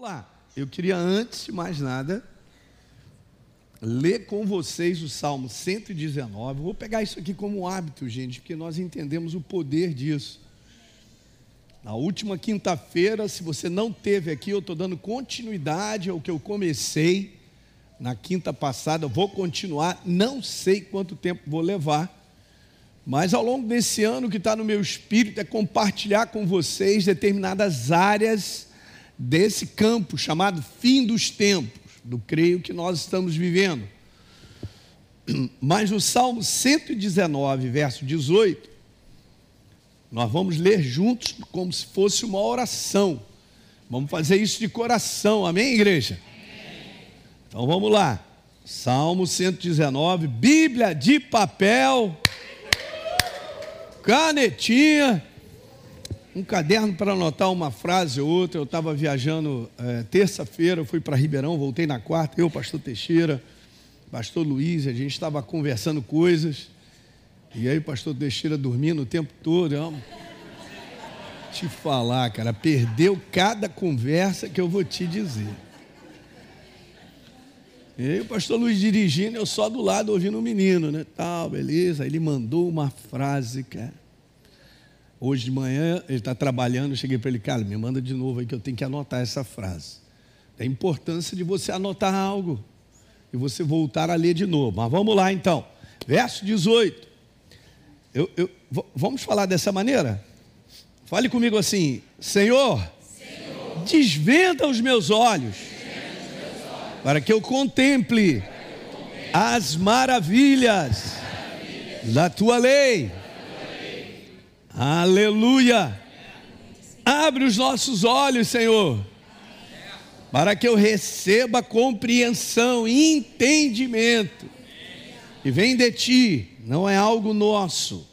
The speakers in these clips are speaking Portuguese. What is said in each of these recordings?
Olá, eu queria antes de mais nada ler com vocês o Salmo 119. Vou pegar isso aqui como hábito, gente, porque nós entendemos o poder disso. Na última quinta-feira, se você não teve aqui, eu estou dando continuidade ao que eu comecei na quinta passada. Vou continuar, não sei quanto tempo vou levar, mas ao longo desse ano, o que está no meu espírito é compartilhar com vocês determinadas áreas desse campo chamado fim dos tempos, do creio que nós estamos vivendo. Mas no Salmo 119, verso 18, nós vamos ler juntos como se fosse uma oração. Vamos fazer isso de coração, amém, igreja? Então vamos lá. Salmo 119, Bíblia de papel, canetinha um caderno para anotar uma frase ou outra. Eu estava viajando é, terça-feira, fui para Ribeirão, voltei na quarta, eu, pastor Teixeira, pastor Luiz, a gente estava conversando coisas. E aí pastor Teixeira dormindo o tempo todo. Eu, te falar, cara, perdeu cada conversa que eu vou te dizer. E aí o pastor Luiz dirigindo, eu só do lado ouvindo o menino, né? Tal, beleza. Aí ele mandou uma frase, cara Hoje de manhã ele está trabalhando, eu cheguei para ele, cara, me manda de novo aí que eu tenho que anotar essa frase. É a importância de você anotar algo e você voltar a ler de novo. Mas vamos lá então. Verso 18. Eu, eu, vamos falar dessa maneira? Fale comigo assim: Senhor, Senhor desvenda os meus olhos, para que eu contemple, as maravilhas da tua lei Aleluia! Abre os nossos olhos, Senhor, para que eu receba compreensão entendimento. E vem de ti, não é algo nosso.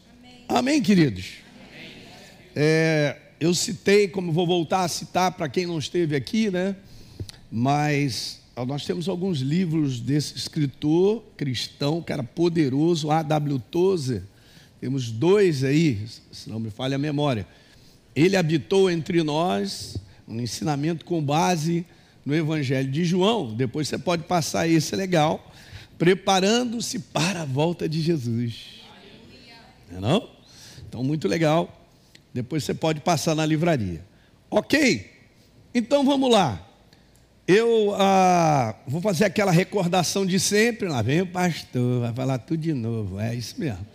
Amém, queridos? É, eu citei, como vou voltar a citar para quem não esteve aqui, né? Mas nós temos alguns livros desse escritor cristão que era poderoso, A.W. Tozer temos dois aí, se não me falha a memória. Ele habitou entre nós, um ensinamento com base no Evangelho de João. Depois você pode passar esse é legal, preparando-se para a volta de Jesus. Não, é não? Então, muito legal. Depois você pode passar na livraria. Ok? Então vamos lá. Eu ah, vou fazer aquela recordação de sempre. Lá vem o pastor, vai falar tudo de novo. É isso mesmo.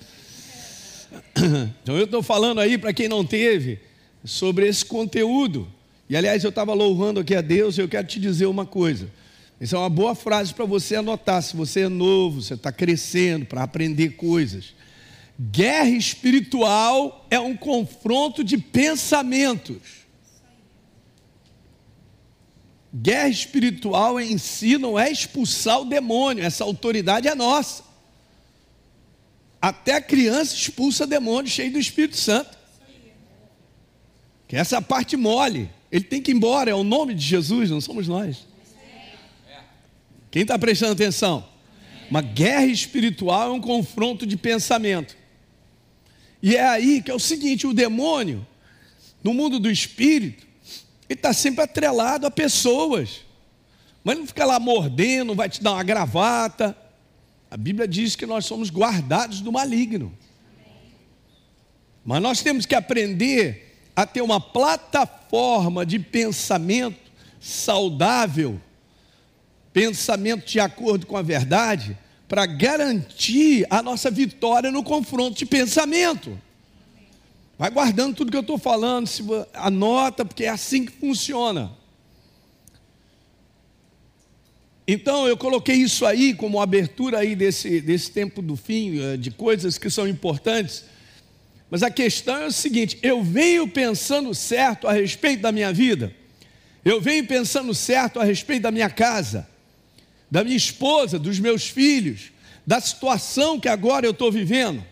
Então eu estou falando aí para quem não teve sobre esse conteúdo. E aliás, eu estava louvando aqui a Deus e eu quero te dizer uma coisa. Isso é uma boa frase para você anotar. Se você é novo, você está crescendo para aprender coisas. Guerra espiritual é um confronto de pensamentos. Guerra espiritual em si não é expulsar o demônio, essa autoridade é nossa. Até a criança expulsa demônio cheio do Espírito Santo. Que essa é a parte mole. Ele tem que ir embora, é o nome de Jesus, não somos nós. Quem está prestando atenção? Uma guerra espiritual é um confronto de pensamento. E é aí que é o seguinte: o demônio, no mundo do espírito, ele está sempre atrelado a pessoas. Mas ele não fica lá mordendo, vai te dar uma gravata. A Bíblia diz que nós somos guardados do maligno. Mas nós temos que aprender a ter uma plataforma de pensamento saudável, pensamento de acordo com a verdade, para garantir a nossa vitória no confronto de pensamento. Vai guardando tudo que eu estou falando, anota, porque é assim que funciona. Então eu coloquei isso aí como abertura aí desse, desse tempo do fim, eh, de coisas que são importantes. Mas a questão é o seguinte: eu venho pensando certo a respeito da minha vida, eu venho pensando certo a respeito da minha casa, da minha esposa, dos meus filhos, da situação que agora eu estou vivendo.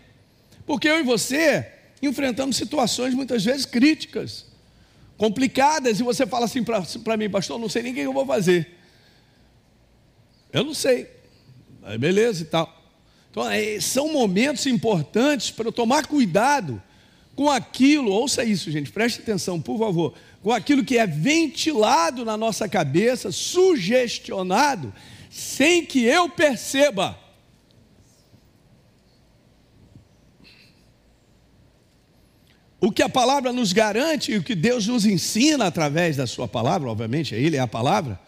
Porque eu e você enfrentamos situações muitas vezes críticas, complicadas, e você fala assim para mim, pastor, não sei nem o que eu vou fazer. Eu não sei. Aí beleza e tal. Então, é, são momentos importantes para eu tomar cuidado com aquilo. Ouça isso, gente, preste atenção, por favor. com aquilo que é ventilado na nossa cabeça, sugestionado, sem que eu perceba. O que a palavra nos garante e o que Deus nos ensina através da Sua palavra, obviamente, Ele é a palavra,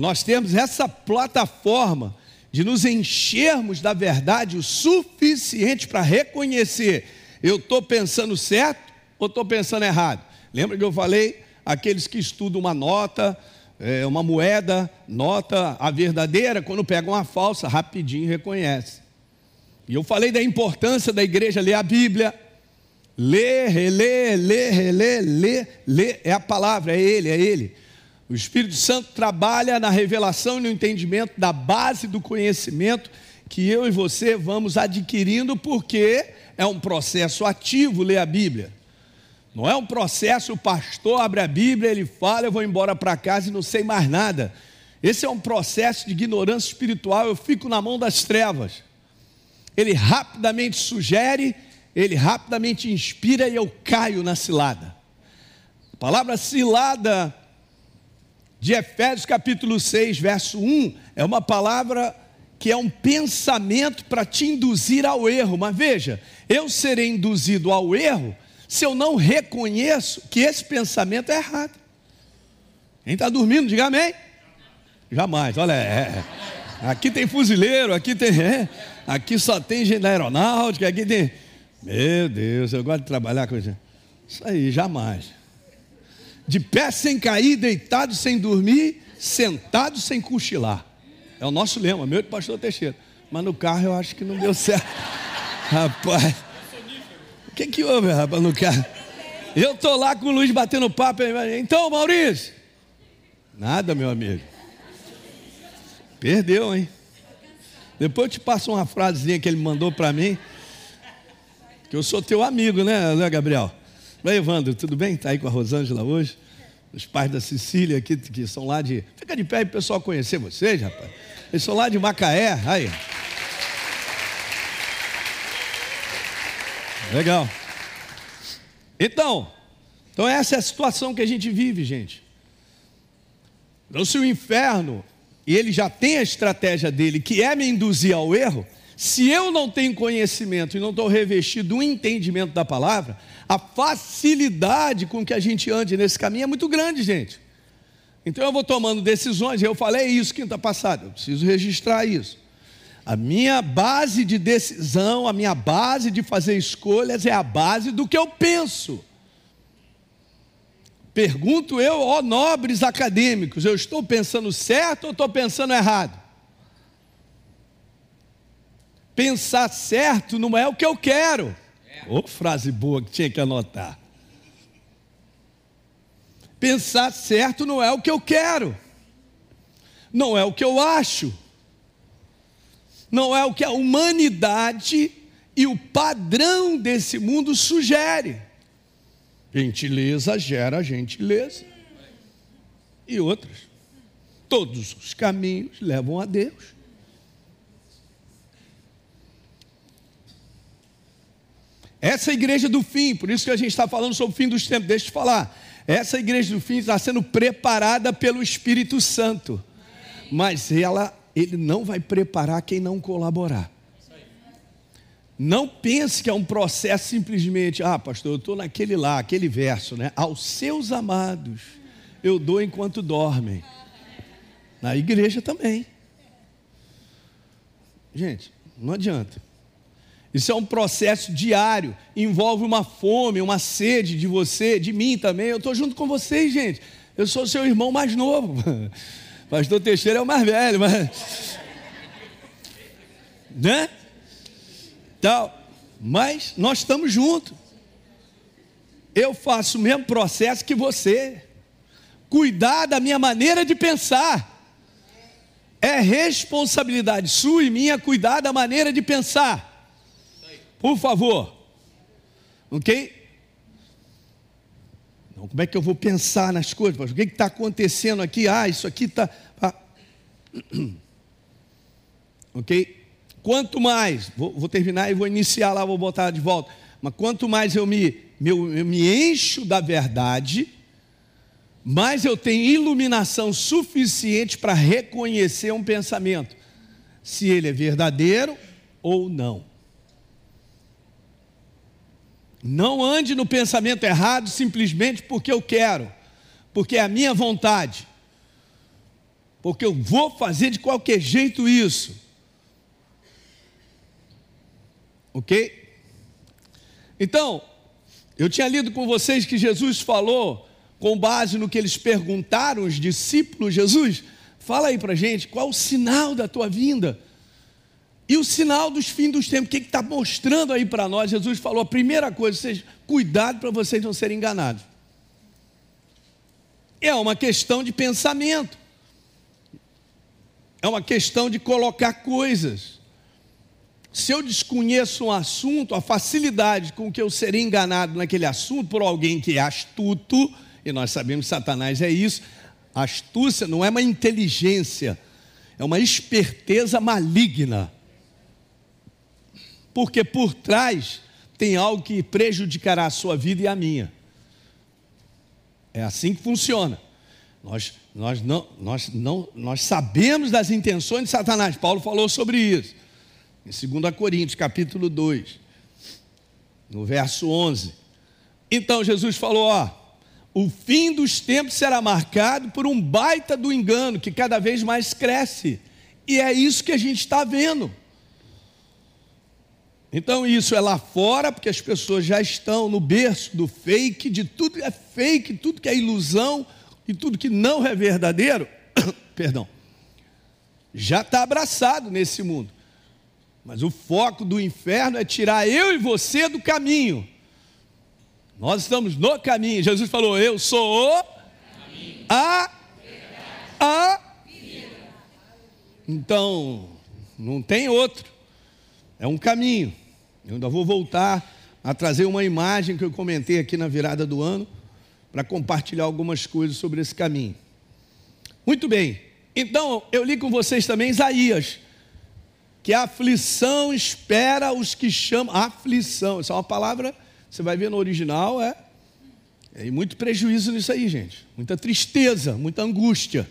nós temos essa plataforma de nos enchermos da verdade o suficiente para reconhecer: eu estou pensando certo ou estou pensando errado. Lembra que eu falei? Aqueles que estudam uma nota, é, uma moeda, nota a verdadeira, quando pegam uma falsa, rapidinho reconhece. E eu falei da importância da igreja ler a Bíblia, Lê, relê, lê, relê, lê, lê, é a palavra, é Ele, é Ele. O Espírito Santo trabalha na revelação e no entendimento da base do conhecimento que eu e você vamos adquirindo, porque é um processo ativo ler a Bíblia. Não é um processo, o pastor abre a Bíblia, ele fala, eu vou embora para casa e não sei mais nada. Esse é um processo de ignorância espiritual, eu fico na mão das trevas. Ele rapidamente sugere ele rapidamente inspira e eu caio na cilada. A palavra cilada de Efésios capítulo 6, verso 1, é uma palavra que é um pensamento para te induzir ao erro. Mas veja, eu serei induzido ao erro se eu não reconheço que esse pensamento é errado. Quem está dormindo, diga amém. Jamais, olha, é, é, aqui tem fuzileiro, aqui tem. É, aqui só tem gente da aeronáutica, aqui tem. Meu Deus, eu gosto de trabalhar com isso. Isso aí, jamais. De pé sem cair, deitado sem dormir, sentado sem cochilar. É o nosso lema, meu e do pastor Teixeira. Mas no carro eu acho que não deu certo. Rapaz, o que, que houve, rapaz, no carro? Eu estou lá com o Luiz batendo papo. Então, Maurício. Nada, meu amigo. Perdeu, hein? Depois eu te passo uma frasezinha que ele mandou para mim que eu sou teu amigo, né, né Gabriel? Oi, Evandro, tudo bem? Está aí com a Rosângela hoje? Os pais da Cecília aqui, que são lá de. Fica de pé aí o pessoal conhecer vocês, rapaz. Eles são lá de Macaé, aí. Legal. Então, então essa é a situação que a gente vive, gente. Então, se o inferno, e ele já tem a estratégia dele, que é me induzir ao erro, se eu não tenho conhecimento e não estou revestido do entendimento da palavra, a facilidade com que a gente ande nesse caminho é muito grande, gente. Então eu vou tomando decisões, eu falei isso quinta passada, eu preciso registrar isso. A minha base de decisão, a minha base de fazer escolhas é a base do que eu penso. Pergunto eu, ó nobres acadêmicos, eu estou pensando certo ou estou pensando errado? Pensar certo não é o que eu quero. Ô oh, frase boa que tinha que anotar. Pensar certo não é o que eu quero. Não é o que eu acho. Não é o que a humanidade e o padrão desse mundo sugere. Gentileza gera gentileza. E outras. Todos os caminhos levam a Deus. Essa é igreja do fim, por isso que a gente está falando sobre o fim dos tempos. Deixa eu te falar. Essa igreja do fim está sendo preparada pelo Espírito Santo. Mas ela, ele não vai preparar quem não colaborar. Não pense que é um processo simplesmente, ah, pastor, eu estou naquele lá, aquele verso, né? Aos seus amados eu dou enquanto dormem. Na igreja também. Gente, não adianta. Isso é um processo diário, envolve uma fome, uma sede de você, de mim também. Eu estou junto com vocês, gente. Eu sou seu irmão mais novo. Pastor Teixeira é o mais velho, mas. Né? Tal. Mas nós estamos juntos. Eu faço o mesmo processo que você. Cuidar da minha maneira de pensar. É responsabilidade sua e minha cuidar da maneira de pensar. Por favor. Ok? Não, como é que eu vou pensar nas coisas? O que está acontecendo aqui? Ah, isso aqui está. Ah. Ok? Quanto mais, vou, vou, terminar e vou iniciar lá, vou botar de volta. Mas quanto mais eu me, meu, eu me encho da verdade, mais eu tenho iluminação suficiente para reconhecer um pensamento, se ele é verdadeiro ou não. Não ande no pensamento errado simplesmente porque eu quero, porque é a minha vontade, porque eu vou fazer de qualquer jeito isso. Ok? Então, eu tinha lido com vocês que Jesus falou, com base no que eles perguntaram, os discípulos, Jesus, fala aí para gente, qual o sinal da tua vinda? E o sinal dos fins dos tempos, o que está mostrando aí para nós? Jesus falou: a primeira coisa, vocês, cuidado para vocês não serem enganados. É uma questão de pensamento, é uma questão de colocar coisas. Se eu desconheço um assunto, a facilidade com que eu serei enganado naquele assunto por alguém que é astuto, e nós sabemos que Satanás é isso, astúcia não é uma inteligência, é uma esperteza maligna porque por trás tem algo que prejudicará a sua vida e a minha. É assim que funciona. Nós, nós, não, nós, não, nós sabemos das intenções de Satanás. Paulo falou sobre isso. Em 2 Coríntios, capítulo 2, no verso 11. Então Jesus falou: ó, o fim dos tempos será marcado por um baita do engano que cada vez mais cresce. E é isso que a gente está vendo. Então isso é lá fora, porque as pessoas já estão no berço do fake, de tudo que é fake, tudo que é ilusão e tudo que não é verdadeiro, perdão, já está abraçado nesse mundo. Mas o foco do inferno é tirar eu e você do caminho. Nós estamos no caminho. Jesus falou: Eu sou o caminho. a a. Então, não tem outro. É um caminho. Eu ainda vou voltar a trazer uma imagem que eu comentei aqui na virada do ano, para compartilhar algumas coisas sobre esse caminho. Muito bem, então eu li com vocês também Isaías, que a aflição espera os que chamam. Aflição, essa é uma palavra, você vai ver no original, é. É muito prejuízo nisso aí, gente. Muita tristeza, muita angústia.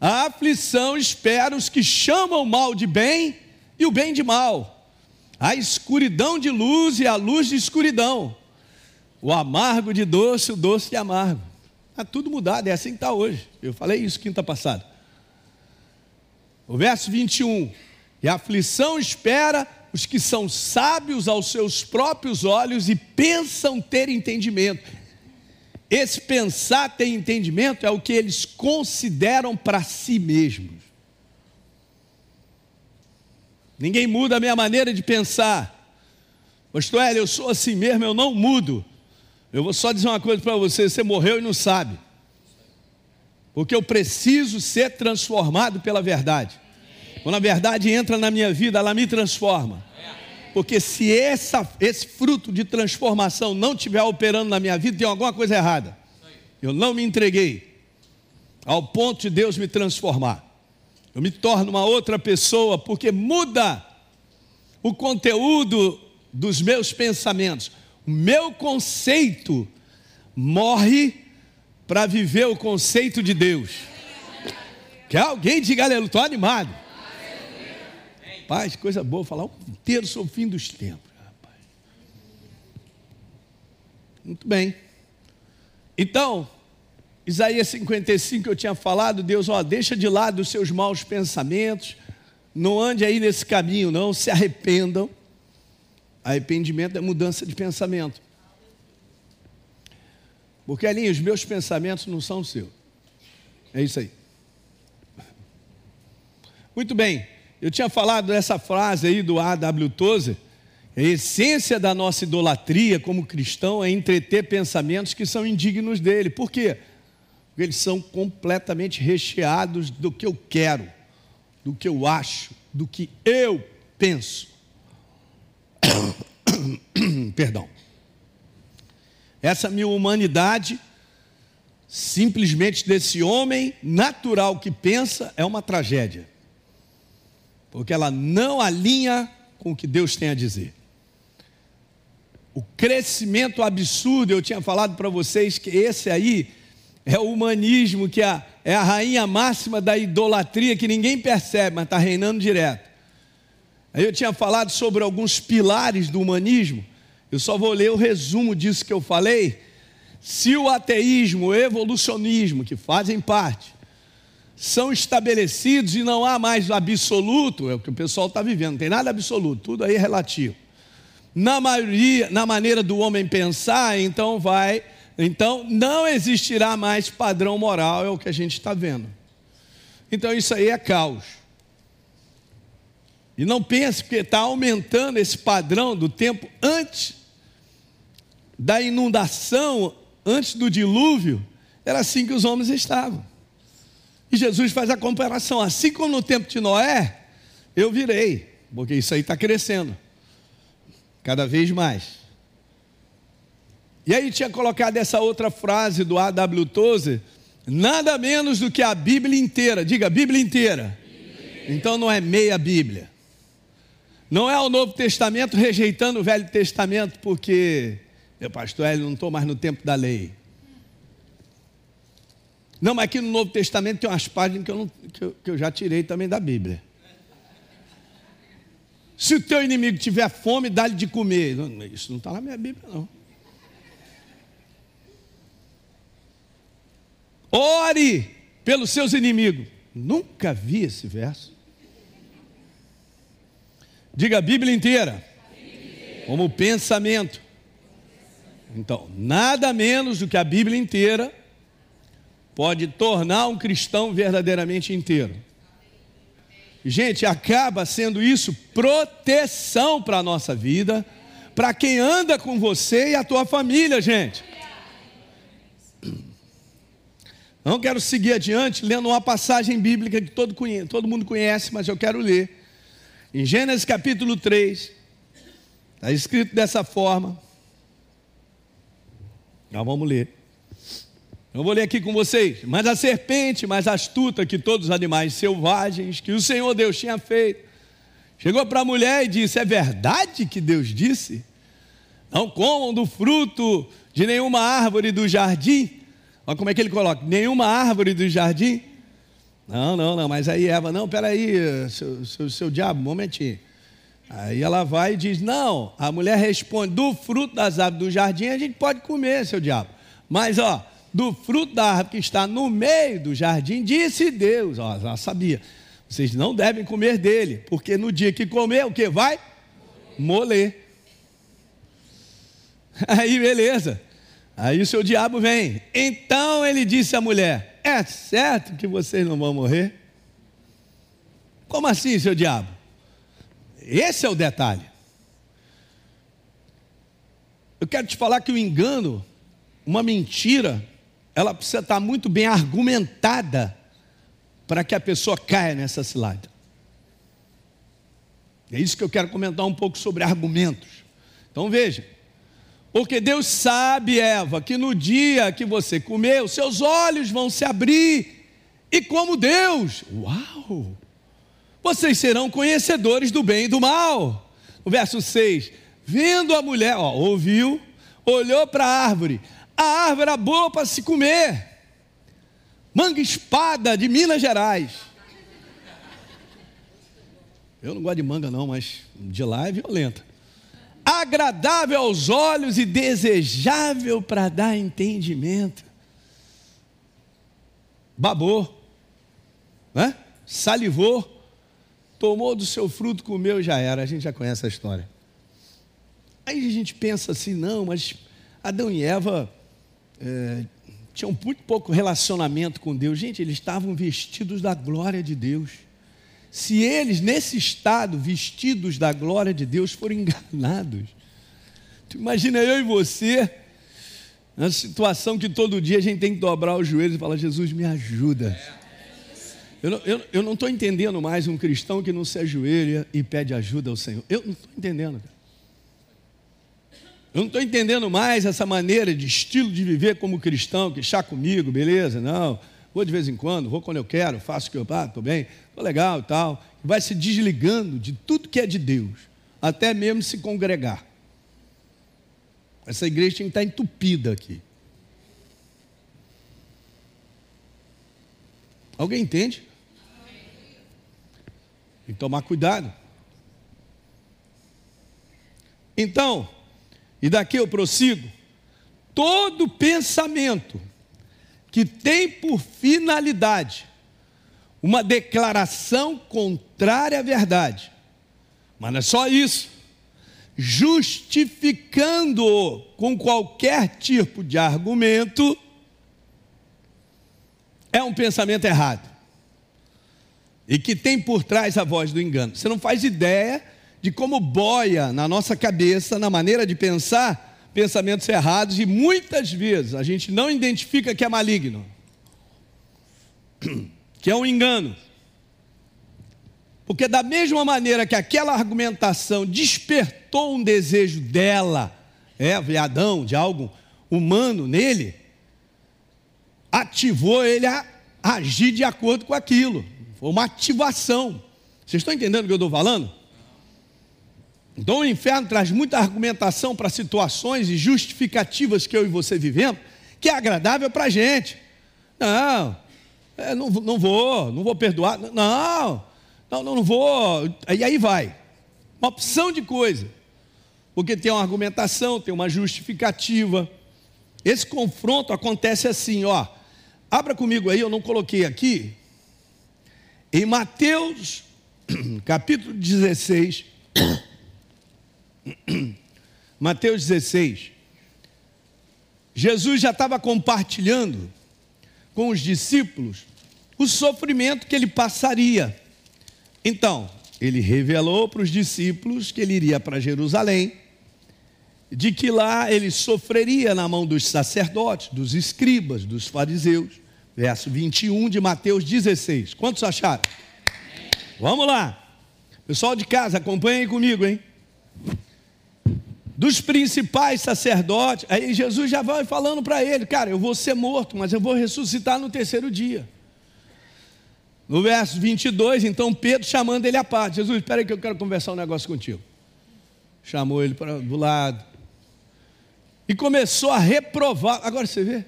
A aflição espera os que chamam o mal de bem e o bem de mal a escuridão de luz e a luz de escuridão, o amargo de doce, o doce de amargo. Está tudo mudado, é assim que está hoje. Eu falei isso quinta passada. O verso 21. E a aflição espera os que são sábios aos seus próprios olhos e pensam ter entendimento. Esse pensar ter entendimento é o que eles consideram para si mesmos. Ninguém muda a minha maneira de pensar. Pastor Hélio, eu sou assim mesmo, eu não mudo. Eu vou só dizer uma coisa para você: você morreu e não sabe. Porque eu preciso ser transformado pela verdade. Quando a verdade entra na minha vida, ela me transforma. Porque se essa, esse fruto de transformação não estiver operando na minha vida, tem alguma coisa errada. Eu não me entreguei ao ponto de Deus me transformar. Eu me torno uma outra pessoa porque muda o conteúdo dos meus pensamentos. O meu conceito morre para viver o conceito de Deus. Que alguém diga aleluia, estou animado. Paz, coisa boa, falar o inteiro sobre o fim dos tempos. Rapaz. Muito bem. Então, Isaías 55 eu tinha falado, Deus, ó, deixa de lado os seus maus pensamentos, não ande aí nesse caminho, não, se arrependam. Arrependimento é mudança de pensamento. Porque ali os meus pensamentos não são seus. É isso aí. Muito bem, eu tinha falado dessa frase aí do A.W. Tozer. A essência da nossa idolatria como cristão é entreter pensamentos que são indignos dele. Por quê? Eles são completamente recheados do que eu quero, do que eu acho, do que eu penso. Perdão. Essa minha humanidade, simplesmente desse homem natural que pensa, é uma tragédia, porque ela não alinha com o que Deus tem a dizer. O crescimento absurdo, eu tinha falado para vocês que esse aí é o humanismo, que é, é a rainha máxima da idolatria que ninguém percebe, mas está reinando direto. Aí eu tinha falado sobre alguns pilares do humanismo, eu só vou ler o resumo disso que eu falei. Se o ateísmo, o evolucionismo, que fazem parte, são estabelecidos e não há mais absoluto, é o que o pessoal está vivendo, não tem nada absoluto, tudo aí é relativo. Na maioria, na maneira do homem pensar, então vai, então não existirá mais padrão moral, é o que a gente está vendo. Então isso aí é caos. E não pense que está aumentando esse padrão do tempo antes da inundação, antes do dilúvio, era assim que os homens estavam. E Jesus faz a comparação, assim como no tempo de Noé, eu virei, porque isso aí está crescendo, cada vez mais. E aí tinha colocado essa outra frase do A.W. Tozer, nada menos do que a Bíblia inteira, diga Bíblia inteira. Então não é meia Bíblia. Não é o Novo Testamento rejeitando o Velho Testamento, porque, meu pastor, ele não estou mais no tempo da lei. Não, mas aqui no Novo Testamento tem umas páginas que eu, não, que eu, que eu já tirei também da Bíblia. Se o teu inimigo tiver fome, dá-lhe de comer. Isso não está na minha Bíblia, não. Ore pelos seus inimigos. Nunca vi esse verso. Diga a Bíblia inteira. Como pensamento. Então, nada menos do que a Bíblia inteira pode tornar um cristão verdadeiramente inteiro. Gente, acaba sendo isso proteção para a nossa vida, para quem anda com você e a tua família, gente. Não quero seguir adiante lendo uma passagem bíblica que todo, conhece, todo mundo conhece, mas eu quero ler. Em Gênesis capítulo 3, está escrito dessa forma. Então vamos ler. Eu vou ler aqui com vocês. Mas a serpente, mais astuta que todos os animais selvagens que o Senhor Deus tinha feito, chegou para a mulher e disse: É verdade que Deus disse? Não comam do fruto de nenhuma árvore do jardim. Olha como é que ele coloca: nenhuma árvore do jardim. Não, não, não, mas aí Eva, não, peraí, seu, seu, seu diabo, um momentinho. Aí ela vai e diz: Não, a mulher responde: Do fruto das árvores do jardim a gente pode comer, seu diabo. Mas, ó, do fruto da árvore que está no meio do jardim, disse Deus, ó, já sabia, vocês não devem comer dele, porque no dia que comer, o que vai? Moler. Aí, beleza. Aí o seu diabo vem. Então ele disse à mulher: É certo que vocês não vão morrer? Como assim, seu diabo? Esse é o detalhe. Eu quero te falar que o engano, uma mentira, ela precisa estar muito bem argumentada para que a pessoa caia nessa cilada. É isso que eu quero comentar um pouco sobre argumentos. Então veja, porque Deus sabe, Eva, que no dia que você comer, os seus olhos vão se abrir, e como Deus, uau! Vocês serão conhecedores do bem e do mal. O verso 6: Vendo a mulher, ó, ouviu, olhou para a árvore, a árvore era boa para se comer. Manga espada de Minas Gerais. Eu não gosto de manga, não, mas de lá é violenta. Agradável aos olhos e desejável para dar entendimento. Babou, né? salivou, tomou do seu fruto, comeu, já era. A gente já conhece a história. Aí a gente pensa assim, não, mas Adão e Eva é, tinham muito pouco relacionamento com Deus. Gente, eles estavam vestidos da glória de Deus. Se eles, nesse estado, vestidos da glória de Deus, forem enganados, tu imagina eu e você, na situação que todo dia a gente tem que dobrar os joelhos e falar: Jesus, me ajuda. Eu não estou entendendo mais um cristão que não se ajoelha e pede ajuda ao Senhor. Eu não estou entendendo. Eu não estou entendendo mais essa maneira de estilo de viver como cristão, que chá comigo, beleza? Não, vou de vez em quando, vou quando eu quero, faço o que eu ah, estou bem, estou legal e tal. Vai se desligando de tudo que é de Deus, até mesmo se congregar. Essa igreja tem que estar entupida aqui. Alguém entende? Tem que tomar cuidado. Então, e daqui eu prossigo, todo pensamento que tem por finalidade uma declaração contrária à verdade, mas não é só isso, justificando-o com qualquer tipo de argumento, é um pensamento errado. E que tem por trás a voz do engano. Você não faz ideia de como boia na nossa cabeça, na maneira de pensar, pensamentos errados e muitas vezes a gente não identifica que é maligno, que é um engano. Porque, da mesma maneira que aquela argumentação despertou um desejo dela, é, de Adão, de algo humano nele, ativou ele a agir de acordo com aquilo. Foi uma ativação. Vocês estão entendendo o que eu estou falando? Então o inferno traz muita argumentação para situações e justificativas que eu e você vivemos, que é agradável para a gente. Não, é, não, não vou, não vou perdoar. Não, não, não, vou. E aí vai. Uma opção de coisa. Porque tem uma argumentação, tem uma justificativa. Esse confronto acontece assim, ó. Abra comigo aí, eu não coloquei aqui. Em Mateus, capítulo 16. Mateus 16. Jesus já estava compartilhando com os discípulos o sofrimento que ele passaria. Então, ele revelou para os discípulos que ele iria para Jerusalém, de que lá ele sofreria na mão dos sacerdotes, dos escribas, dos fariseus. Verso 21 de Mateus 16. Quantos acharam? Vamos lá. Pessoal de casa, acompanhem comigo, hein? dos principais sacerdotes. Aí Jesus já vai falando para ele: Cara, eu vou ser morto, mas eu vou ressuscitar no terceiro dia. No verso 22, então Pedro chamando ele à parte: Jesus, espera aí que eu quero conversar um negócio contigo. Chamou ele para do lado e começou a reprovar. Agora você vê?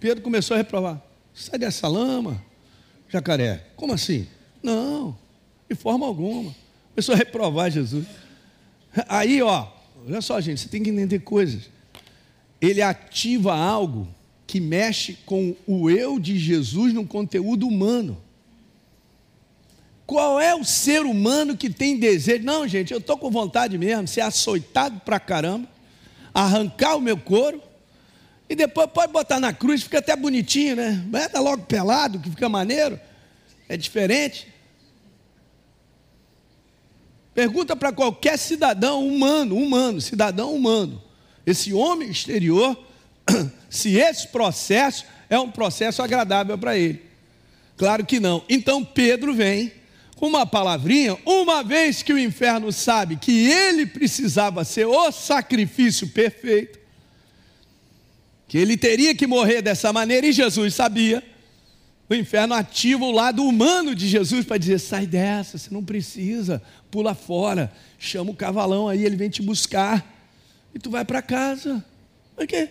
Pedro começou a reprovar: Sai dessa lama, jacaré. Como assim? Não, de forma alguma. Começou a reprovar Jesus. Aí, ó, olha só, gente, você tem que entender coisas. Ele ativa algo que mexe com o eu de Jesus no conteúdo humano. Qual é o ser humano que tem desejo? Não, gente, eu estou com vontade mesmo ser açoitado pra caramba, arrancar o meu couro, e depois pode botar na cruz, fica até bonitinho, né? Bota logo pelado, que fica maneiro. É diferente. Pergunta para qualquer cidadão humano, humano, cidadão humano, esse homem exterior, se esse processo é um processo agradável para ele. Claro que não. Então Pedro vem com uma palavrinha, uma vez que o inferno sabe que ele precisava ser o sacrifício perfeito, que ele teria que morrer dessa maneira, e Jesus sabia o inferno ativa o lado humano de Jesus para dizer: sai dessa, você não precisa, pula fora, chama o cavalão aí, ele vem te buscar, e tu vai para casa. Por quê?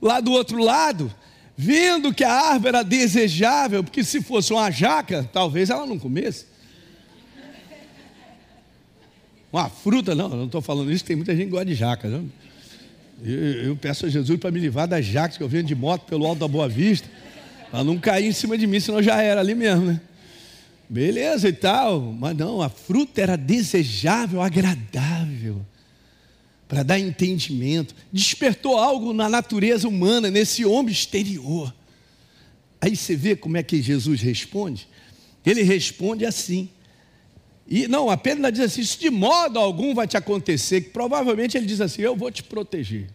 Lá do outro lado, vendo que a árvore era desejável, porque se fosse uma jaca, talvez ela não comesse. Uma fruta, não, eu não estou falando isso, tem muita gente que gosta de jaca. Não? Eu, eu peço a Jesus para me livrar das jacas que eu venho de moto pelo alto da Boa Vista, para não cair em cima de mim, senão já era ali mesmo, né? Beleza e tal, mas não, a fruta era desejável, agradável, para dar entendimento, despertou algo na natureza humana, nesse homem exterior. Aí você vê como é que Jesus responde? Ele responde assim. E não, apenas diz assim: Isso de modo algum vai te acontecer, que provavelmente ele diz assim: Eu vou te proteger.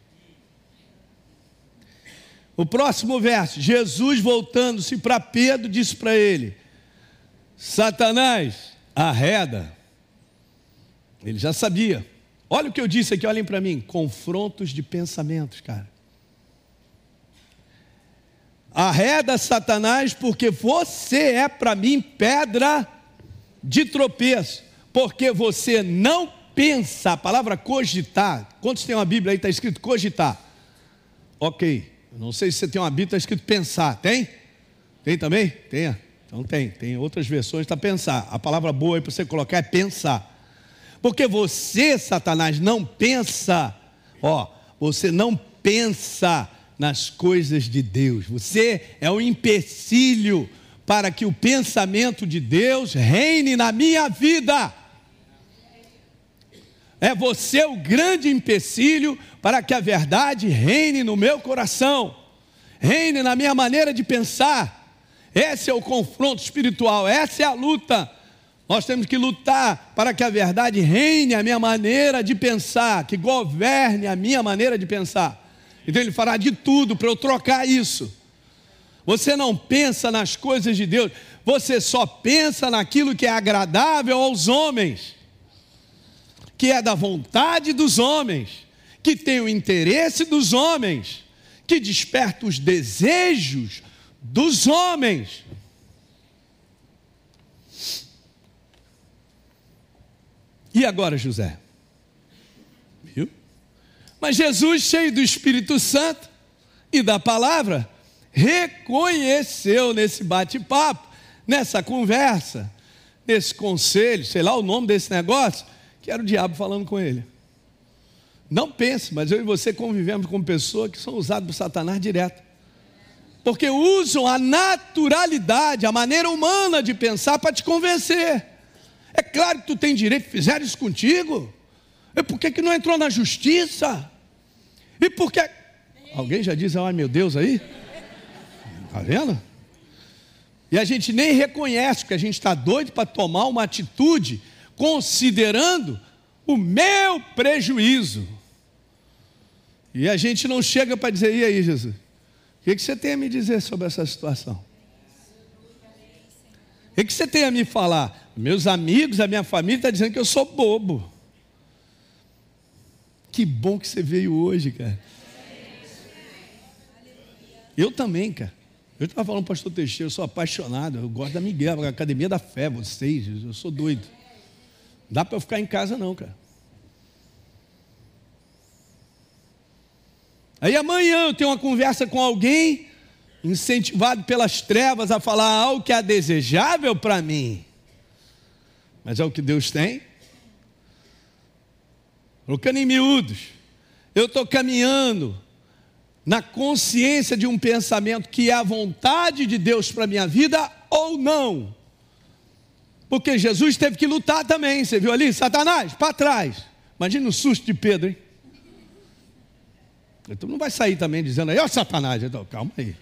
O próximo verso, Jesus voltando-se para Pedro, disse para ele: Satanás, arreda. Ele já sabia. Olha o que eu disse aqui, olhem para mim: confrontos de pensamentos, cara. Arreda Satanás, porque você é para mim pedra de tropeço, porque você não pensa, a palavra cogitar, quantos tem uma Bíblia aí, está escrito cogitar? Ok, Não sei se você tem uma Bíblia está escrito pensar, tem? Tem também? Tem. Então tem, tem outras versões para pensar. A palavra boa aí para você colocar é pensar. Porque você, Satanás, não pensa, ó, você não pensa nas coisas de Deus. Você é um empecilho para que o pensamento de Deus reine na minha vida. É você o grande empecilho para que a verdade reine no meu coração, reine na minha maneira de pensar. Esse é o confronto espiritual, essa é a luta. Nós temos que lutar para que a verdade reine a minha maneira de pensar, que governe a minha maneira de pensar. Então ele fará de tudo para eu trocar isso. Você não pensa nas coisas de Deus, você só pensa naquilo que é agradável aos homens que é da vontade dos homens, que tem o interesse dos homens, que desperta os desejos dos homens. E agora, José? Viu? Mas Jesus, cheio do Espírito Santo e da palavra, reconheceu nesse bate-papo, nessa conversa, nesse conselho, sei lá o nome desse negócio, que era o diabo falando com ele. Não pense, mas eu e você convivemos com pessoas que são usadas por Satanás direto. Porque usam a naturalidade, a maneira humana de pensar para te convencer. É claro que tu tem direito, fizeram isso contigo. E por que, que não entrou na justiça? E por que. Alguém já diz, ai meu Deus aí? Está vendo? E a gente nem reconhece que a gente está doido para tomar uma atitude considerando o meu prejuízo. E a gente não chega para dizer, e aí, Jesus? O que, você tem a me dizer sobre essa situação? O que, você tem a me falar? Meus amigos, a minha família está dizendo que eu sou bobo. Que bom que você veio hoje, cara. Eu também, cara. Eu estava falando pastor Teixeira, eu sou apaixonado, eu gosto da Miguel, a Academia da Fé, vocês, eu sou doido. Dá para eu ficar em casa não, cara. Aí amanhã eu tenho uma conversa com alguém, incentivado pelas trevas a falar algo que é desejável para mim. Mas é o que Deus tem. Colocando em miúdos, eu estou caminhando na consciência de um pensamento que é a vontade de Deus para minha vida ou não. Porque Jesus teve que lutar também. Você viu ali? Satanás, para trás. Imagina o susto de Pedro, hein? Tu não vai sair também dizendo aí, ó Satanás. Então, calma aí.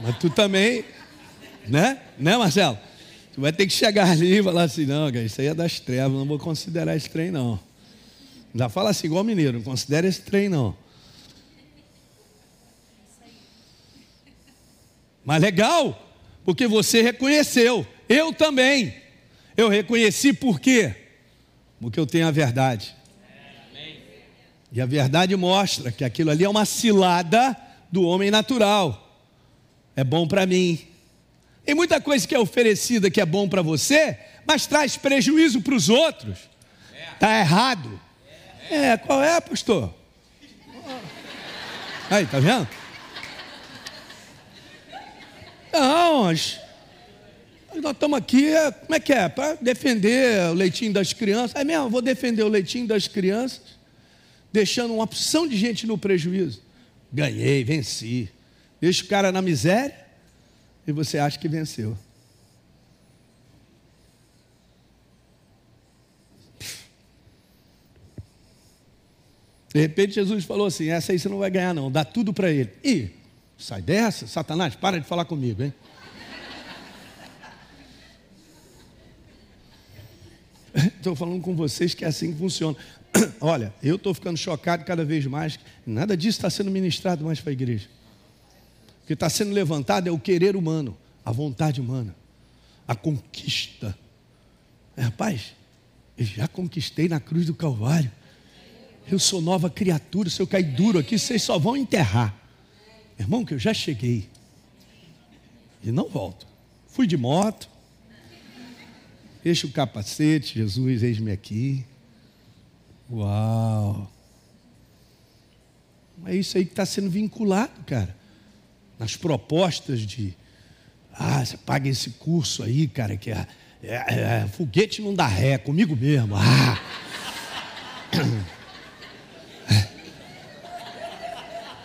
Mas tu também, né? Né, Marcelo? Tu vai ter que chegar ali e falar assim: não, cara, isso aí é das trevas, não vou considerar esse trem, não. Já fala assim, igual mineiro, não considera esse trem, não. Mas legal, porque você reconheceu. Eu também. Eu reconheci por quê? Porque eu tenho a verdade. E a verdade mostra que aquilo ali é uma cilada do homem natural. É bom para mim. Tem muita coisa que é oferecida que é bom para você, mas traz prejuízo para os outros. Está errado. É, qual é, pastor? Aí, tá vendo? Não, nós estamos aqui, é, como é que é? Para defender o leitinho das crianças. É mesmo, vou defender o leitinho das crianças, deixando uma opção de gente no prejuízo. Ganhei, venci. Deixa o cara na miséria e você acha que venceu. De repente Jesus falou assim: essa aí você não vai ganhar, não, dá tudo para ele. E sai dessa, Satanás, para de falar comigo, hein? Estou falando com vocês que é assim que funciona. Olha, eu estou ficando chocado cada vez mais. Nada disso está sendo ministrado mais para a igreja. Que está sendo levantado é o querer humano, a vontade humana, a conquista. É, rapaz, eu já conquistei na cruz do Calvário. Eu sou nova criatura. Se eu cair duro aqui, vocês só vão enterrar. Irmão, que eu já cheguei. E não volto. Fui de moto, Deixa o capacete, Jesus, eis-me aqui. Uau! É isso aí que está sendo vinculado, cara. Nas propostas de. Ah, você paga esse curso aí, cara, que é, é, é foguete não dá ré, comigo mesmo. Ah.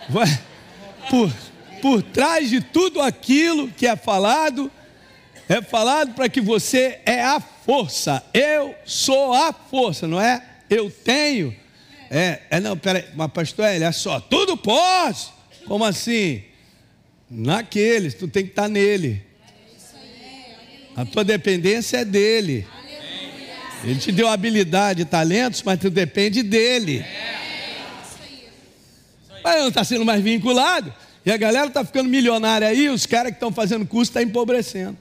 Vai, por, por trás de tudo aquilo que é falado, é falado para que você é a força. Eu sou a força, não é? Eu tenho. É, é não, peraí, mas pastor, ele é só, tudo posso. Como assim? Naqueles, tu tem que estar nele. A tua dependência é dele. Ele te deu habilidade, talentos, mas tu depende dele. Mas não está sendo mais vinculado. E a galera está ficando milionária aí, os caras que estão fazendo curso estão tá empobrecendo.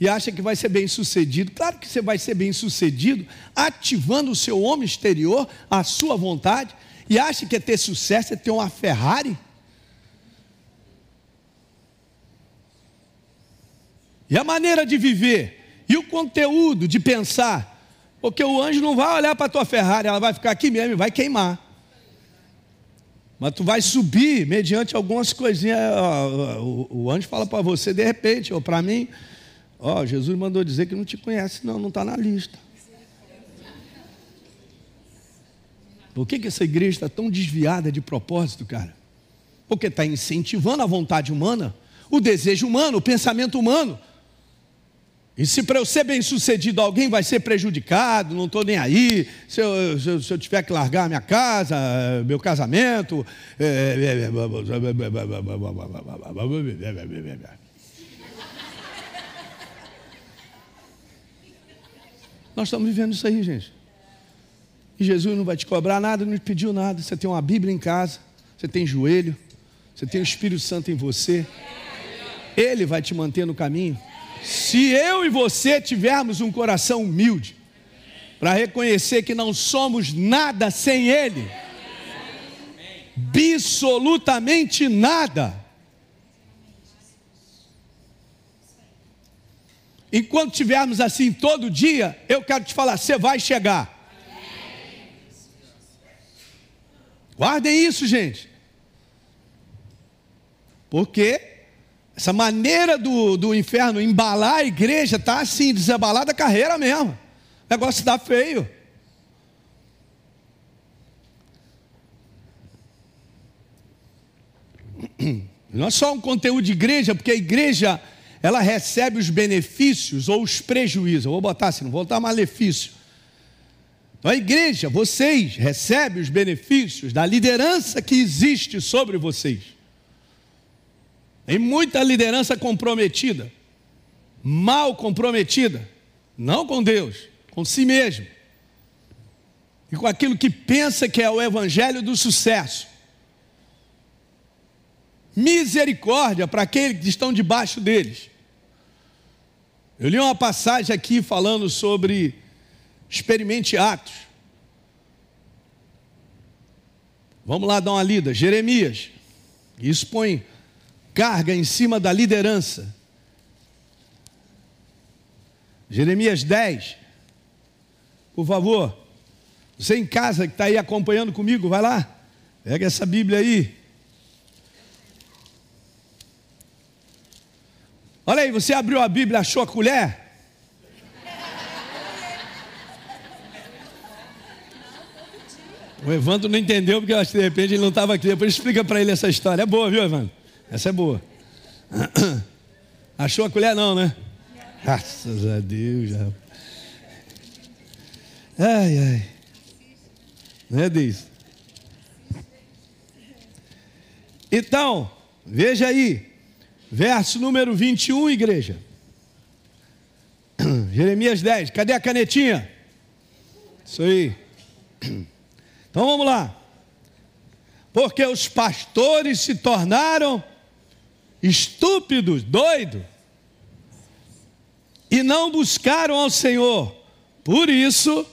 E acha que vai ser bem sucedido. Claro que você vai ser bem sucedido ativando o seu homem exterior, a sua vontade. E acha que é ter sucesso é ter uma Ferrari? E a maneira de viver, e o conteúdo de pensar, porque o anjo não vai olhar para a tua Ferrari, ela vai ficar aqui mesmo e vai queimar. Mas tu vai subir mediante algumas coisinhas. o, o, anjo fala para você de repente, ou para mim, ó, Jesus mandou dizer que não te conhece, não, não está na lista. Por que, que essa igreja está tão desviada de propósito, cara? Porque está incentivando a vontade humana, o desejo humano, o pensamento humano. E se para eu ser bem sucedido alguém vai ser prejudicado, não estou nem aí, se eu, se, eu, se eu, tiver que largar minha casa, meu casamento. Nós estamos vivendo isso aí, gente. E Jesus não vai te cobrar nada, não te pediu nada. Você tem uma Bíblia em casa, você tem joelho, você tem o Espírito Santo em você. Ele vai te manter no caminho. Se eu e você tivermos um coração humilde, para reconhecer que não somos nada sem Ele, absolutamente nada. Enquanto tivermos assim todo dia, eu quero te falar, você vai chegar. Guardem isso, gente. Porque essa maneira do, do inferno embalar a igreja está assim, desabalada a carreira mesmo. O negócio está feio. Não é só um conteúdo de igreja, porque a igreja ela recebe os benefícios ou os prejuízos. Eu vou botar assim, não vou botar malefício. Então a igreja, vocês recebem os benefícios da liderança que existe sobre vocês. Tem muita liderança comprometida, mal comprometida, não com Deus, com si mesmo. E com aquilo que pensa que é o evangelho do sucesso. Misericórdia para aqueles que estão debaixo deles. Eu li uma passagem aqui falando sobre experimente atos. Vamos lá dar uma lida. Jeremias. Isso põe carga em cima da liderança. Jeremias 10, por favor. Você em casa que está aí acompanhando comigo, vai lá, pega essa Bíblia aí. Olha aí, você abriu a Bíblia, achou a colher? O Evandro não entendeu porque de repente ele não estava aqui. Depois explica para ele essa história. É boa, viu, Evandro? Essa é boa. Achou a colher não, né? Graças a Deus. Já. Ai, ai. Não é disso. Então, veja aí, verso número 21, igreja. Jeremias 10, cadê a canetinha? Isso aí. Então vamos lá. Porque os pastores se tornaram estúpidos, doidos, e não buscaram ao Senhor. Por isso,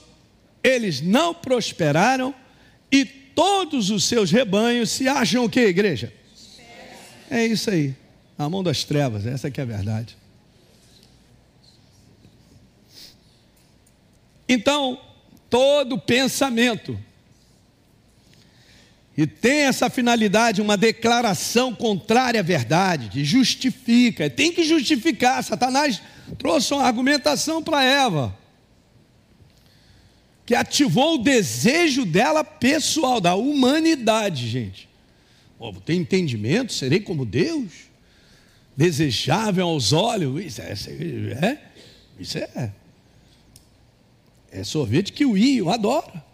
eles não prosperaram e todos os seus rebanhos se acham o que, igreja? É isso aí, a mão das trevas, essa que é a verdade. Então, todo pensamento e tem essa finalidade, uma declaração contrária à verdade, justifica, tem que justificar. Satanás trouxe uma argumentação para Eva, que ativou o desejo dela pessoal, da humanidade, gente. Oh, tem entendimento, serei como Deus, desejável aos olhos, isso é, é isso é, é sorvete que o eu adoro.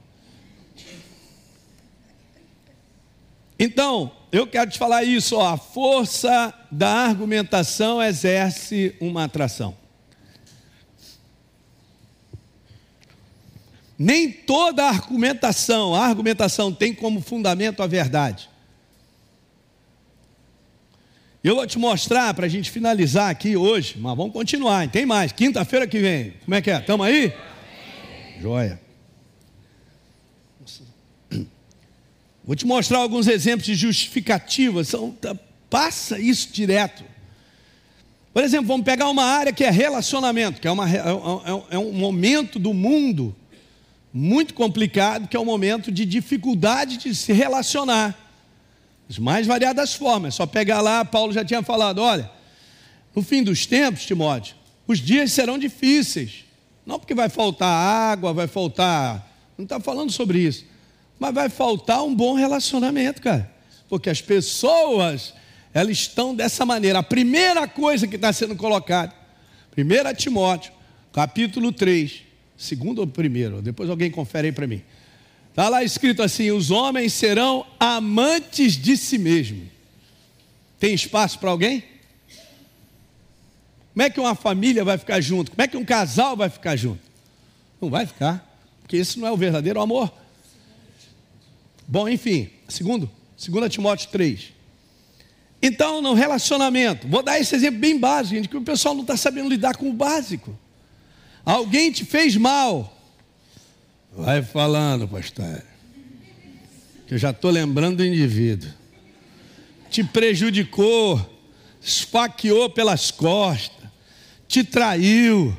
Então, eu quero te falar isso, ó, a força da argumentação exerce uma atração. Nem toda argumentação, a argumentação tem como fundamento a verdade. Eu vou te mostrar para a gente finalizar aqui hoje, mas vamos continuar, tem mais. Quinta-feira que vem, como é que é? Estamos aí? Joia. Vou te mostrar alguns exemplos de justificativas. São, tá, passa isso direto. Por exemplo, vamos pegar uma área que é relacionamento, que é, uma, é, é, é um momento do mundo muito complicado, que é um momento de dificuldade de se relacionar. As mais variadas formas. Só pegar lá, Paulo já tinha falado: olha, no fim dos tempos, Timóteo, os dias serão difíceis. Não porque vai faltar água, vai faltar. Não está falando sobre isso mas vai faltar um bom relacionamento, cara. Porque as pessoas, elas estão dessa maneira. A primeira coisa que está sendo colocada, 1 Timóteo, capítulo 3, segundo ou primeiro, depois alguém confere aí para mim. Está lá escrito assim: os homens serão amantes de si mesmos. Tem espaço para alguém? Como é que uma família vai ficar junto? Como é que um casal vai ficar junto? Não vai ficar, porque esse não é o verdadeiro amor. Bom, enfim, segundo, 2 Timóteo 3. Então, no relacionamento, vou dar esse exemplo bem básico, de que o pessoal não está sabendo lidar com o básico. Alguém te fez mal. Vai falando, pastor. Que eu já estou lembrando do indivíduo. Te prejudicou, esfaqueou pelas costas, te traiu.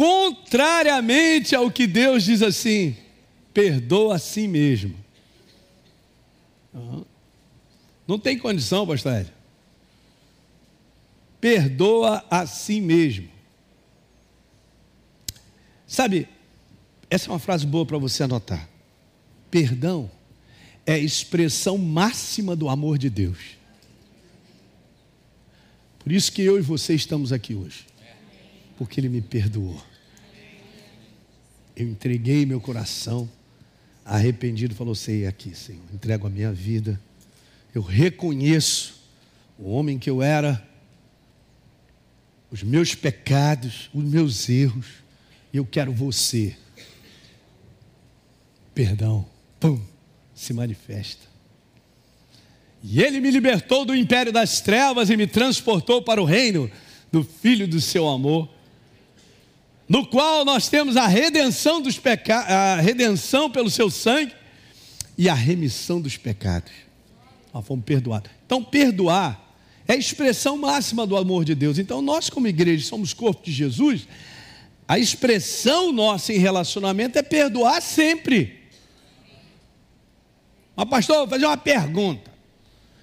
Contrariamente ao que Deus diz assim, perdoa a si mesmo. Não tem condição, pastor Hélio. Perdoa a si mesmo. Sabe, essa é uma frase boa para você anotar. Perdão é a expressão máxima do amor de Deus. Por isso que eu e você estamos aqui hoje. Porque Ele me perdoou eu entreguei meu coração, arrependido, falou: Sei aqui, Senhor, entrego a minha vida. Eu reconheço o homem que eu era, os meus pecados, os meus erros, e eu quero você. Perdão, pum, se manifesta. E ele me libertou do império das trevas e me transportou para o reino do Filho do seu amor no qual nós temos a redenção dos pecados, a redenção pelo seu sangue e a remissão dos pecados. Nós fomos perdoados. Então, perdoar é a expressão máxima do amor de Deus. Então, nós, como igreja, somos corpo de Jesus, a expressão nossa em relacionamento é perdoar sempre. Mas, pastor, vou fazer uma pergunta.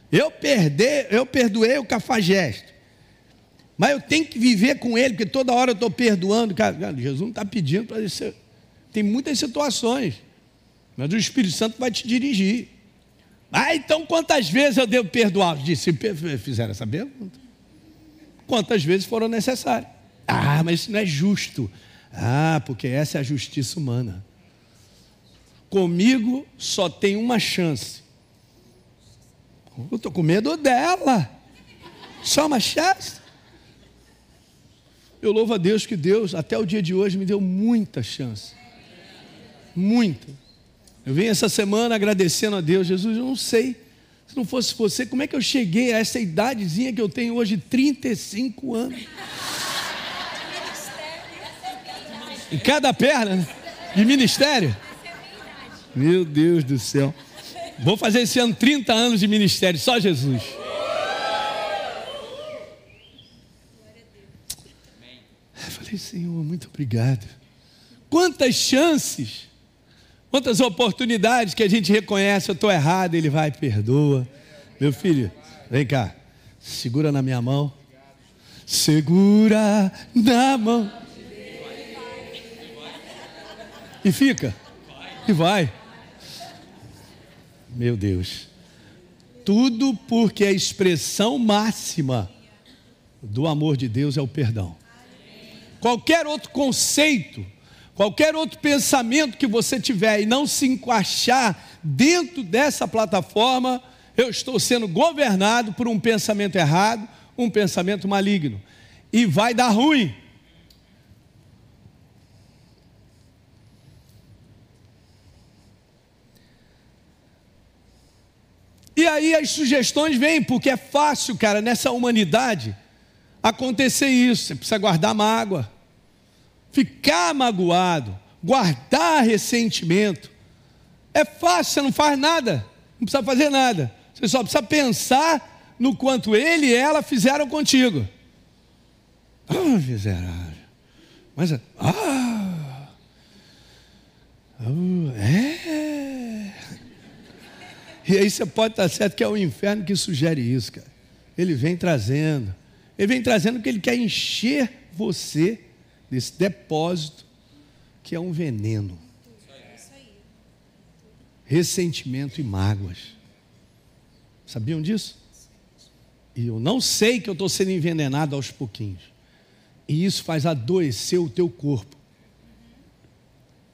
Eu, perder, eu perdoei o cafajeste. Mas eu tenho que viver com ele, porque toda hora eu estou perdoando. Cara, Jesus não está pedindo para isso. Tem muitas situações, mas o Espírito Santo vai te dirigir. Ah, então quantas vezes eu devo perdoar? Disse, fizeram essa pergunta. Quantas vezes foram necessárias? Ah, mas isso não é justo. Ah, porque essa é a justiça humana. Comigo só tem uma chance. Eu estou com medo dela. Só uma chance. Eu louvo a Deus que Deus, até o dia de hoje, me deu muita chance. Muita. Eu venho essa semana agradecendo a Deus. Jesus, eu não sei. Se não fosse você, como é que eu cheguei a essa idadezinha que eu tenho hoje, 35 anos? Em cada perna né? de ministério? Meu Deus do céu. Vou fazer esse ano 30 anos de ministério, só Jesus. Falei, Senhor, muito obrigado. Quantas chances, quantas oportunidades que a gente reconhece, eu estou errado, ele vai perdoa. Meu filho, vem cá, segura na minha mão. Segura na mão. E fica. E vai. Meu Deus. Tudo porque a expressão máxima do amor de Deus é o perdão. Qualquer outro conceito, qualquer outro pensamento que você tiver e não se encaixar dentro dessa plataforma, eu estou sendo governado por um pensamento errado, um pensamento maligno. E vai dar ruim. E aí as sugestões vêm, porque é fácil, cara, nessa humanidade acontecer isso. Você precisa guardar mágoa, ficar magoado, guardar ressentimento. É fácil, você não faz nada, não precisa fazer nada. Você só precisa pensar no quanto ele e ela fizeram contigo. Ah, miserável. Mas, ah, oh, é. E aí você pode estar certo que é o inferno que sugere isso, cara. Ele vem trazendo ele vem trazendo que ele quer encher você desse depósito que é um veneno. Ressentimento e mágoas. Sabiam disso? E eu não sei que eu estou sendo envenenado aos pouquinhos. E isso faz adoecer o teu corpo.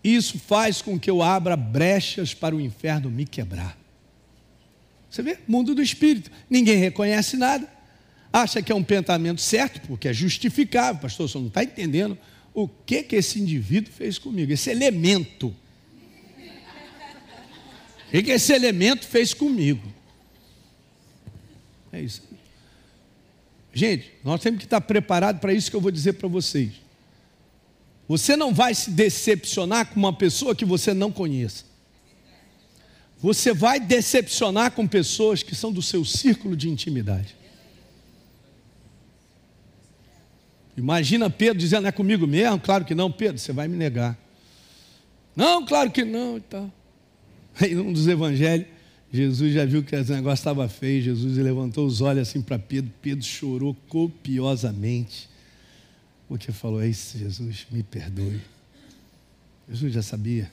Isso faz com que eu abra brechas para o inferno me quebrar. Você vê? Mundo do espírito. Ninguém reconhece nada acha que é um pensamento certo, porque é justificável, pastor, você não está entendendo o que, que esse indivíduo fez comigo, esse elemento. O que, que esse elemento fez comigo? É isso. Gente, nós temos que estar preparados para isso que eu vou dizer para vocês. Você não vai se decepcionar com uma pessoa que você não conheça. Você vai decepcionar com pessoas que são do seu círculo de intimidade. Imagina Pedro dizendo, é comigo mesmo? Claro que não, Pedro, você vai me negar. Não, claro que não e tal. Aí um dos evangelhos, Jesus já viu que o negócio estava feio, Jesus levantou os olhos assim para Pedro, Pedro chorou copiosamente, porque falou, é isso, Jesus, me perdoe. Jesus já sabia.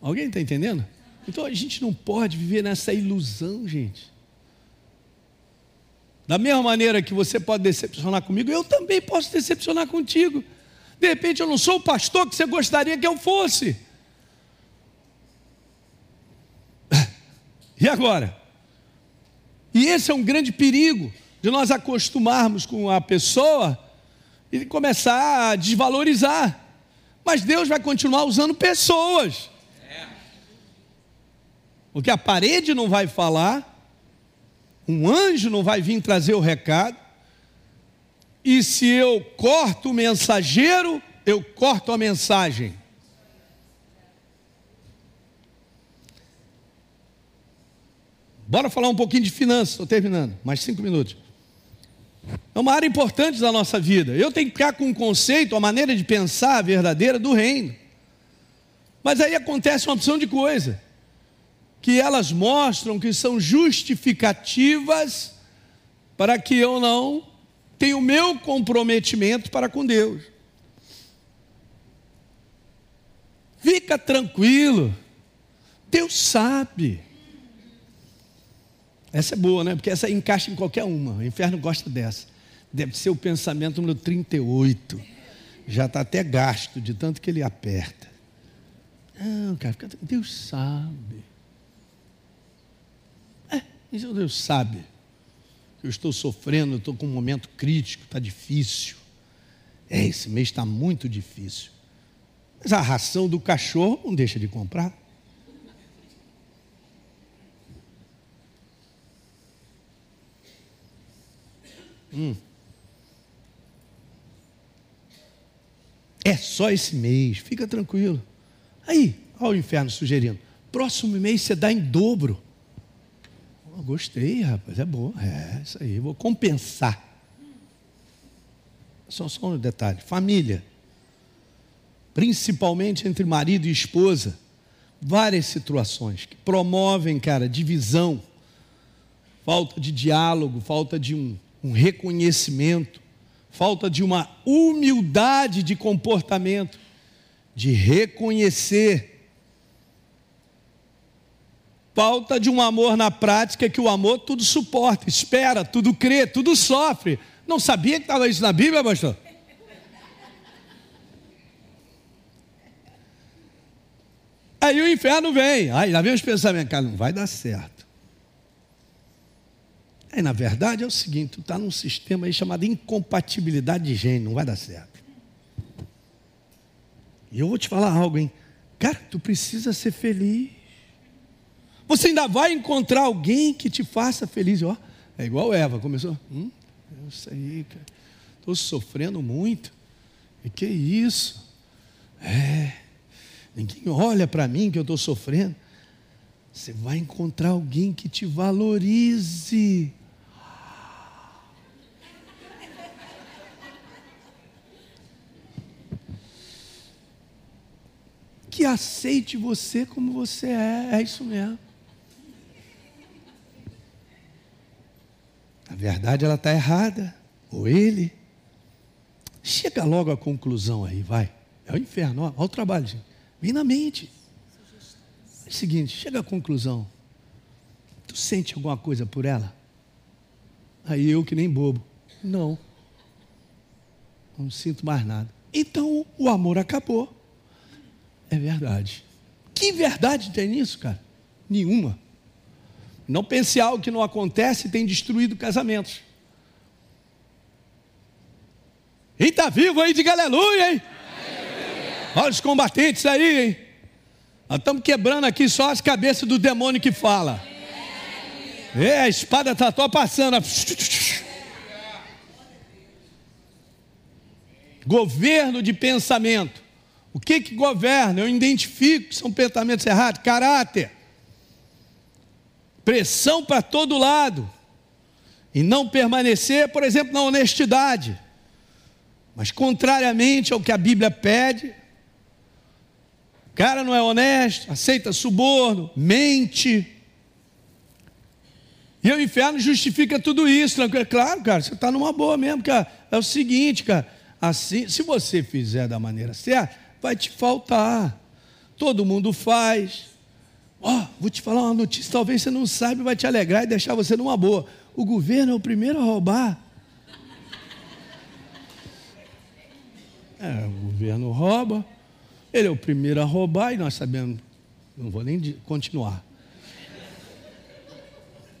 Alguém está entendendo? Então a gente não pode viver nessa ilusão, gente. Da mesma maneira que você pode decepcionar comigo, eu também posso decepcionar contigo. De repente eu não sou o pastor que você gostaria que eu fosse. E agora? E esse é um grande perigo de nós acostumarmos com a pessoa e começar a desvalorizar. Mas Deus vai continuar usando pessoas. Porque a parede não vai falar, um anjo não vai vir trazer o recado. E se eu corto o mensageiro, eu corto a mensagem. Bora falar um pouquinho de finanças, estou terminando, mais cinco minutos. É uma área importante da nossa vida. Eu tenho que ficar com um conceito, a maneira de pensar verdadeira do reino. Mas aí acontece uma opção de coisa que elas mostram que são justificativas para que eu não tenha o meu comprometimento para com Deus. Fica tranquilo, Deus sabe. Essa é boa, né? Porque essa encaixa em qualquer uma. O inferno gosta dessa. Deve ser o pensamento número 38. Já está até gasto de tanto que ele aperta. Não, cara, Deus sabe. Então Deus sabe que eu estou sofrendo, estou com um momento crítico, está difícil. É, esse mês está muito difícil. Mas a ração do cachorro não deixa de comprar. Hum. É só esse mês, fica tranquilo. Aí, olha o inferno sugerindo: próximo mês você dá em dobro. Gostei, rapaz, é bom. É, isso aí, vou compensar. Só, só um detalhe: família. principalmente entre marido e esposa, várias situações que promovem, cara, divisão, falta de diálogo, falta de um, um reconhecimento, falta de uma humildade de comportamento, de reconhecer falta de um amor na prática, que o amor tudo suporta, espera, tudo crê, tudo sofre. Não sabia que estava isso na Bíblia, pastor? Aí o inferno vem, aí lá vem os pensamentos, cara, não vai dar certo. Aí na verdade é o seguinte, tu está num sistema aí chamado incompatibilidade de gênero, não vai dar certo. E eu vou te falar algo, hein? Cara, tu precisa ser feliz. Você ainda vai encontrar alguém que te faça feliz. Ó, é igual Eva, começou. Hum, eu sei. Estou sofrendo muito. E que isso? É. Ninguém olha para mim que eu estou sofrendo. Você vai encontrar alguém que te valorize. Que aceite você como você é. É isso mesmo. Na verdade, ela está errada. Ou ele. Chega logo à conclusão aí, vai. É o inferno, olha o trabalho, gente. Vem na mente. É o seguinte, chega à conclusão. Tu sente alguma coisa por ela? Aí eu que nem bobo. Não. Não sinto mais nada. Então o amor acabou. É verdade. Que verdade tem nisso, cara? Nenhuma. Não pense algo que não acontece e tem destruído casamentos. E está vivo aí, diga aleluia, hein? Olha os combatentes aí, hein? Nós estamos quebrando aqui só as cabeças do demônio que fala. É, a espada está só passando. Governo de pensamento. O que que governa? Eu identifico que são pensamentos errados. Caráter pressão para todo lado, e não permanecer, por exemplo, na honestidade, mas contrariamente ao que a Bíblia pede, o cara não é honesto, aceita suborno, mente. E o inferno justifica tudo isso. É claro, cara, você está numa boa mesmo, cara. É o seguinte, cara. Assim, se você fizer da maneira certa, vai te faltar. Todo mundo faz. Ó, oh, vou te falar uma notícia, talvez você não saiba, vai te alegrar e deixar você numa boa. O governo é o primeiro a roubar. É, o governo rouba, ele é o primeiro a roubar e nós sabemos, não vou nem continuar.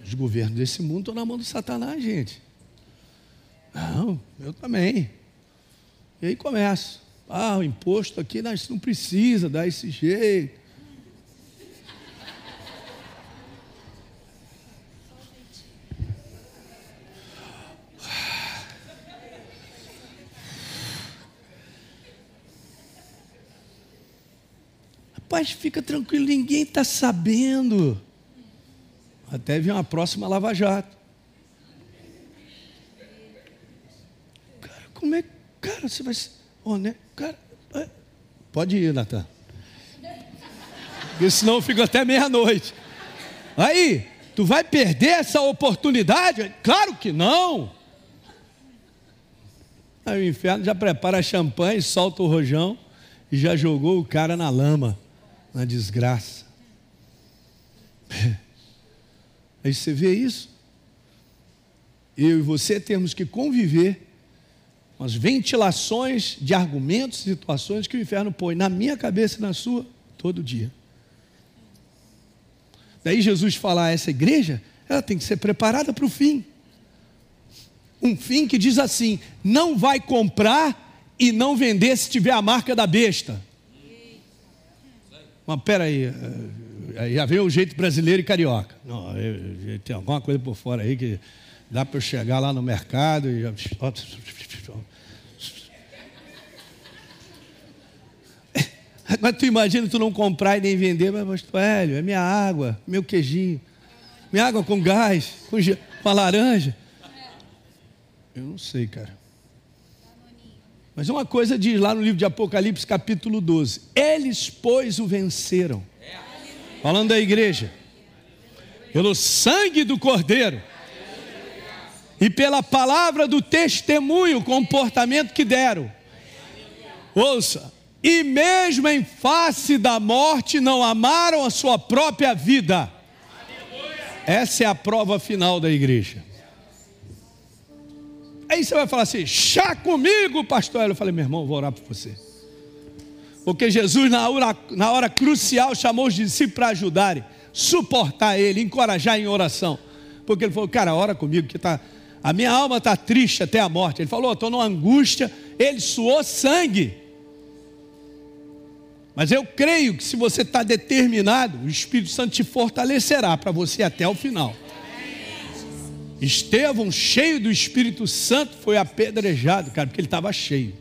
Os governos desse mundo estão na mão do Satanás, gente. Não, eu também. E aí começa. Ah, o imposto aqui, nós não precisa dar esse jeito. Rapaz, fica tranquilo, ninguém está sabendo. Até vir uma próxima Lava Jato. Cara, como é. Cara, você vai. Oh, né? Cara, pode ir, Natan. Porque senão eu fico até meia-noite. Aí, tu vai perder essa oportunidade? Claro que não. Aí o inferno já prepara champanhe, solta o rojão e já jogou o cara na lama na desgraça. Aí você vê isso. Eu e você temos que conviver com as ventilações de argumentos, situações que o inferno põe na minha cabeça e na sua todo dia. Daí Jesus falar essa igreja, ela tem que ser preparada para o fim. Um fim que diz assim: não vai comprar e não vender se tiver a marca da besta. Mas peraí, aí, já veio o jeito brasileiro e carioca. Não, eu, eu, tem alguma coisa por fora aí que dá para eu chegar lá no mercado e. Mas tu imagina tu não comprar e nem vender, mas velho, é minha água, meu queijinho, minha água com gás, com, com a laranja. Eu não sei, cara. Mas uma coisa diz lá no livro de Apocalipse, capítulo 12: Eles, pois, o venceram. Falando da igreja, pelo sangue do Cordeiro e pela palavra do testemunho, o comportamento que deram. Ouça, e mesmo em face da morte, não amaram a sua própria vida. Essa é a prova final da igreja. Aí você vai falar assim: chá comigo, pastor. Eu falei, meu irmão, vou orar por você. Porque Jesus, na hora, na hora crucial, chamou os discípulos para ajudarem, suportar ele, encorajar em oração. Porque ele falou, cara, ora comigo, que tá, a minha alma está triste até a morte. Ele falou, estou numa angústia. Ele suou sangue. Mas eu creio que se você está determinado, o Espírito Santo te fortalecerá para você até o final. Estevão, cheio do Espírito Santo, foi apedrejado, cara, porque ele estava cheio.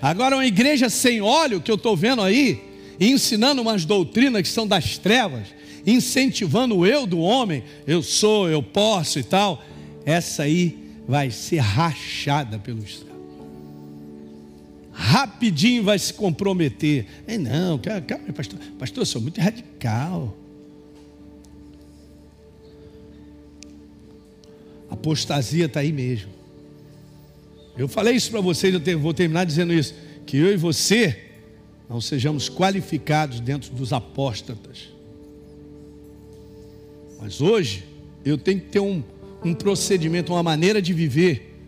Agora, uma igreja sem óleo, que eu estou vendo aí, ensinando umas doutrinas que são das trevas, incentivando o eu do homem, eu sou, eu posso e tal, essa aí vai ser rachada pelos céus rapidinho vai se comprometer. É não, calma, pastor, pastor, eu sou muito radical. Apostasia está aí mesmo. Eu falei isso para vocês, eu vou terminar dizendo isso: que eu e você não sejamos qualificados dentro dos apóstatas. Mas hoje eu tenho que ter um, um procedimento, uma maneira de viver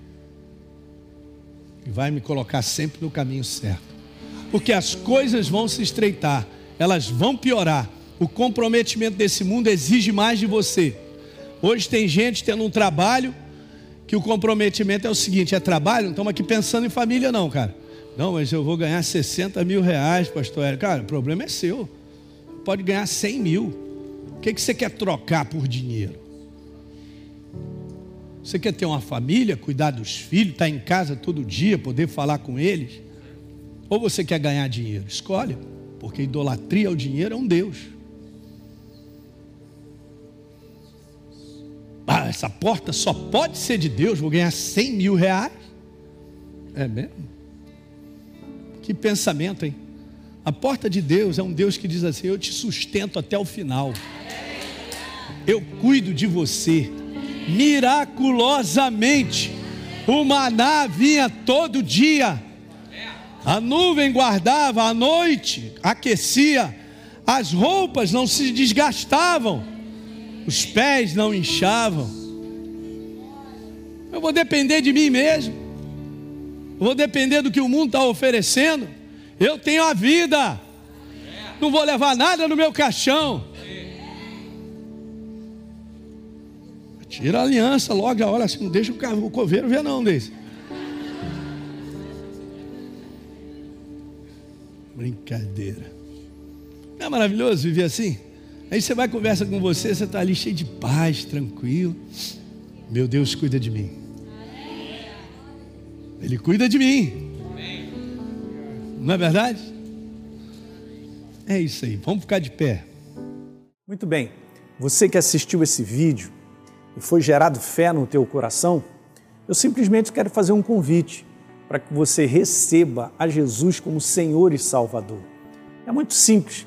e vai me colocar sempre no caminho certo. Porque as coisas vão se estreitar, elas vão piorar. O comprometimento desse mundo exige mais de você. Hoje tem gente tendo um trabalho que o comprometimento é o seguinte: é trabalho, não estamos aqui pensando em família, não, cara. Não, mas eu vou ganhar 60 mil reais, pastor Hélio. Cara, o problema é seu. Pode ganhar 100 mil. O que, que você quer trocar por dinheiro? Você quer ter uma família, cuidar dos filhos, estar em casa todo dia, poder falar com eles? Ou você quer ganhar dinheiro? Escolhe, porque idolatria ao dinheiro é um Deus. Ah, essa porta só pode ser de Deus, vou ganhar 100 mil reais. É mesmo? Que pensamento, hein? A porta de Deus é um Deus que diz assim: Eu te sustento até o final, eu cuido de você miraculosamente. O maná vinha todo dia. A nuvem guardava à noite, aquecia. As roupas não se desgastavam. Os pés não inchavam. Eu vou depender de mim mesmo. Eu vou depender do que o mundo está oferecendo. Eu tenho a vida. Não vou levar nada no meu caixão. Tira a aliança logo, a hora assim, não deixa o coveiro ver não desse. Brincadeira. Não é maravilhoso viver assim? Aí você vai conversa com você, você está ali cheio de paz, tranquilo. Meu Deus cuida de mim. Ele cuida de mim. Não é verdade? É isso aí. Vamos ficar de pé. Muito bem. Você que assistiu esse vídeo, e foi gerado fé no teu coração, eu simplesmente quero fazer um convite para que você receba a Jesus como Senhor e Salvador. É muito simples,